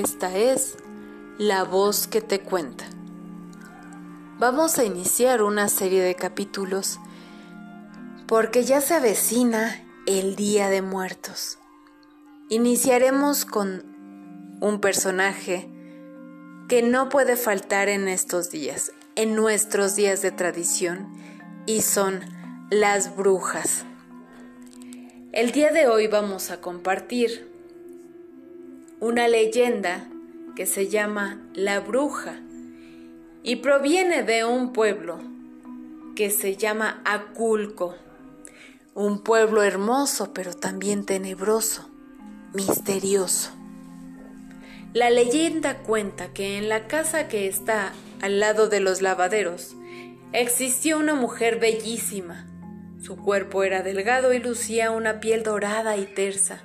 Esta es la voz que te cuenta. Vamos a iniciar una serie de capítulos porque ya se avecina el Día de Muertos. Iniciaremos con un personaje que no puede faltar en estos días, en nuestros días de tradición, y son las brujas. El día de hoy vamos a compartir una leyenda que se llama La Bruja y proviene de un pueblo que se llama Aculco, un pueblo hermoso pero también tenebroso, misterioso. La leyenda cuenta que en la casa que está al lado de los lavaderos existió una mujer bellísima, su cuerpo era delgado y lucía una piel dorada y tersa.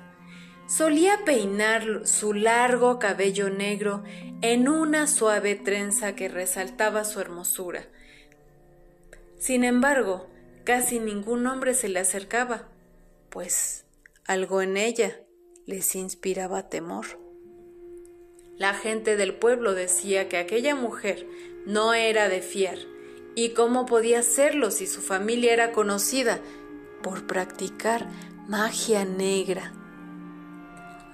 Solía peinar su largo cabello negro en una suave trenza que resaltaba su hermosura. Sin embargo, casi ningún hombre se le acercaba, pues algo en ella les inspiraba temor. La gente del pueblo decía que aquella mujer no era de fiar, ¿Y cómo podía serlo si su familia era conocida por practicar magia negra?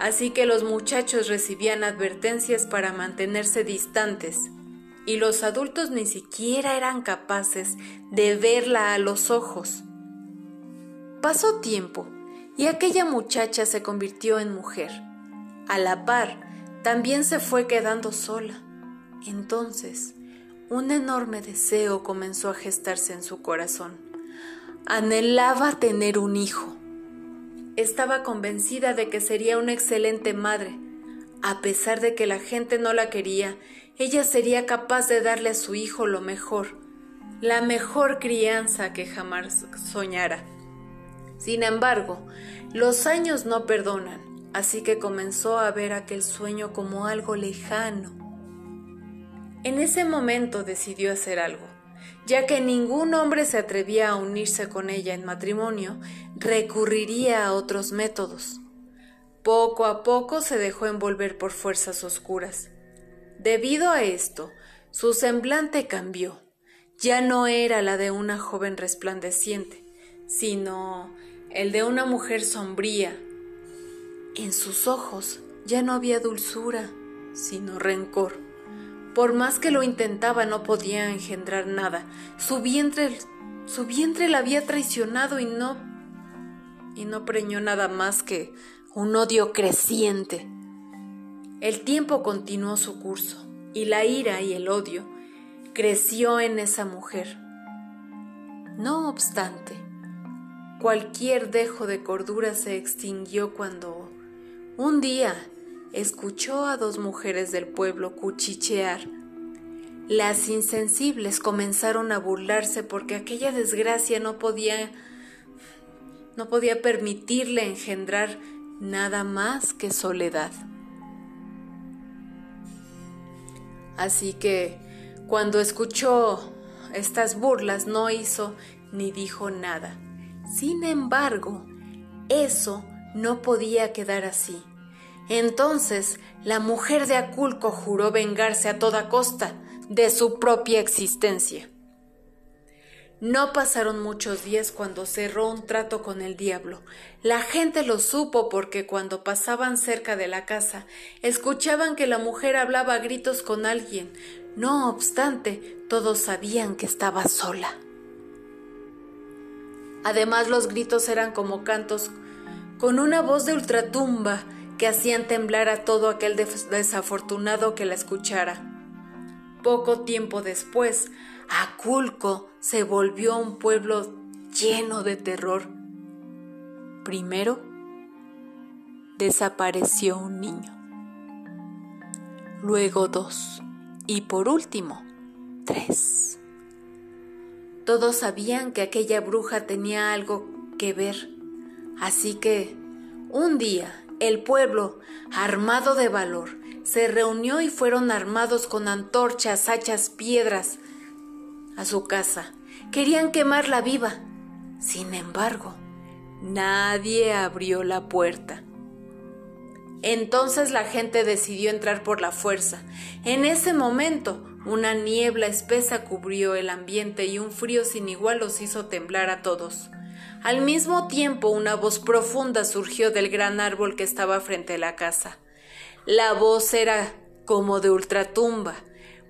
Así que los muchachos recibían advertencias para mantenerse distantes y los adultos ni siquiera eran capaces de verla a los ojos. Pasó tiempo y aquella muchacha se convirtió en mujer. A la par, también se fue quedando sola. Entonces, un enorme deseo comenzó a gestarse en su corazón. Anhelaba tener un hijo. Estaba convencida de que sería una excelente madre. A pesar de que la gente no la quería, ella sería capaz de darle a su hijo lo mejor, la mejor crianza que jamás soñara. Sin embargo, los años no perdonan, así que comenzó a ver aquel sueño como algo lejano, en ese momento decidió hacer algo. Ya que ningún hombre se atrevía a unirse con ella en matrimonio, recurriría a otros métodos. Poco a poco se dejó envolver por fuerzas oscuras. Debido a esto, su semblante cambió. Ya no era la de una joven resplandeciente, sino el de una mujer sombría. En sus ojos ya no había dulzura, sino rencor. Por más que lo intentaba no podía engendrar nada. Su vientre, su vientre la había traicionado y no y no preñó nada más que un odio creciente. El tiempo continuó su curso y la ira y el odio creció en esa mujer. No obstante, cualquier dejo de cordura se extinguió cuando un día escuchó a dos mujeres del pueblo cuchichear. Las insensibles comenzaron a burlarse porque aquella desgracia no podía no podía permitirle engendrar nada más que soledad. Así que cuando escuchó estas burlas no hizo ni dijo nada. Sin embargo, eso no podía quedar así. Entonces la mujer de Aculco juró vengarse a toda costa de su propia existencia. No pasaron muchos días cuando cerró un trato con el diablo. La gente lo supo porque cuando pasaban cerca de la casa escuchaban que la mujer hablaba a gritos con alguien. No obstante, todos sabían que estaba sola. Además los gritos eran como cantos con una voz de ultratumba que hacían temblar a todo aquel desafortunado que la escuchara. Poco tiempo después, Aculco se volvió un pueblo lleno de terror. Primero, desapareció un niño. Luego dos. Y por último, tres. Todos sabían que aquella bruja tenía algo que ver. Así que, un día, el pueblo, armado de valor, se reunió y fueron armados con antorchas, hachas, piedras a su casa. Querían quemarla viva. Sin embargo, nadie abrió la puerta. Entonces la gente decidió entrar por la fuerza. En ese momento, una niebla espesa cubrió el ambiente y un frío sin igual los hizo temblar a todos. Al mismo tiempo, una voz profunda surgió del gran árbol que estaba frente a la casa. La voz era como de ultratumba.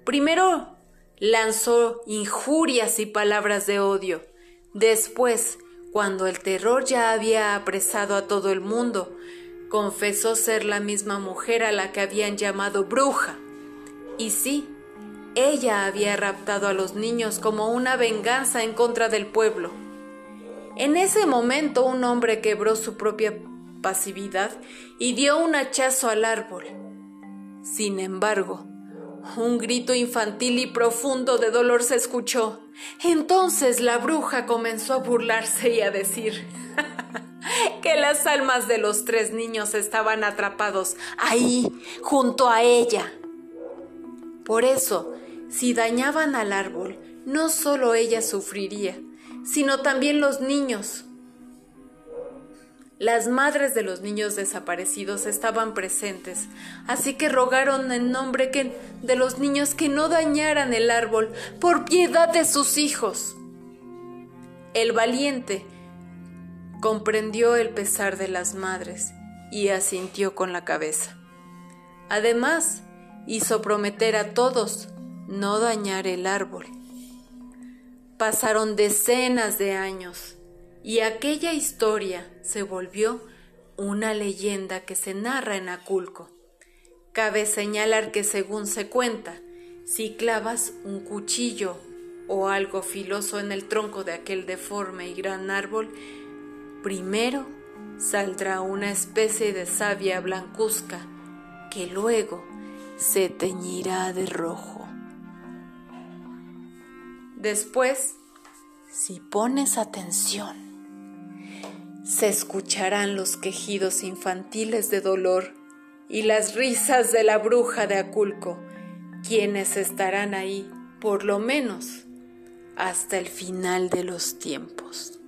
Primero lanzó injurias y palabras de odio. Después, cuando el terror ya había apresado a todo el mundo, confesó ser la misma mujer a la que habían llamado bruja. Y sí, ella había raptado a los niños como una venganza en contra del pueblo. En ese momento un hombre quebró su propia pasividad y dio un hachazo al árbol. Sin embargo, un grito infantil y profundo de dolor se escuchó. Entonces la bruja comenzó a burlarse y a decir que las almas de los tres niños estaban atrapados ahí, junto a ella. Por eso, si dañaban al árbol, no solo ella sufriría, sino también los niños. Las madres de los niños desaparecidos estaban presentes, así que rogaron en nombre de los niños que no dañaran el árbol por piedad de sus hijos. El valiente comprendió el pesar de las madres y asintió con la cabeza. Además, hizo prometer a todos no dañar el árbol. Pasaron decenas de años y aquella historia se volvió una leyenda que se narra en Aculco. Cabe señalar que según se cuenta, si clavas un cuchillo o algo filoso en el tronco de aquel deforme y gran árbol, primero saldrá una especie de savia blancuzca que luego se teñirá de rojo. Después, si pones atención, se escucharán los quejidos infantiles de dolor y las risas de la bruja de Aculco, quienes estarán ahí, por lo menos, hasta el final de los tiempos.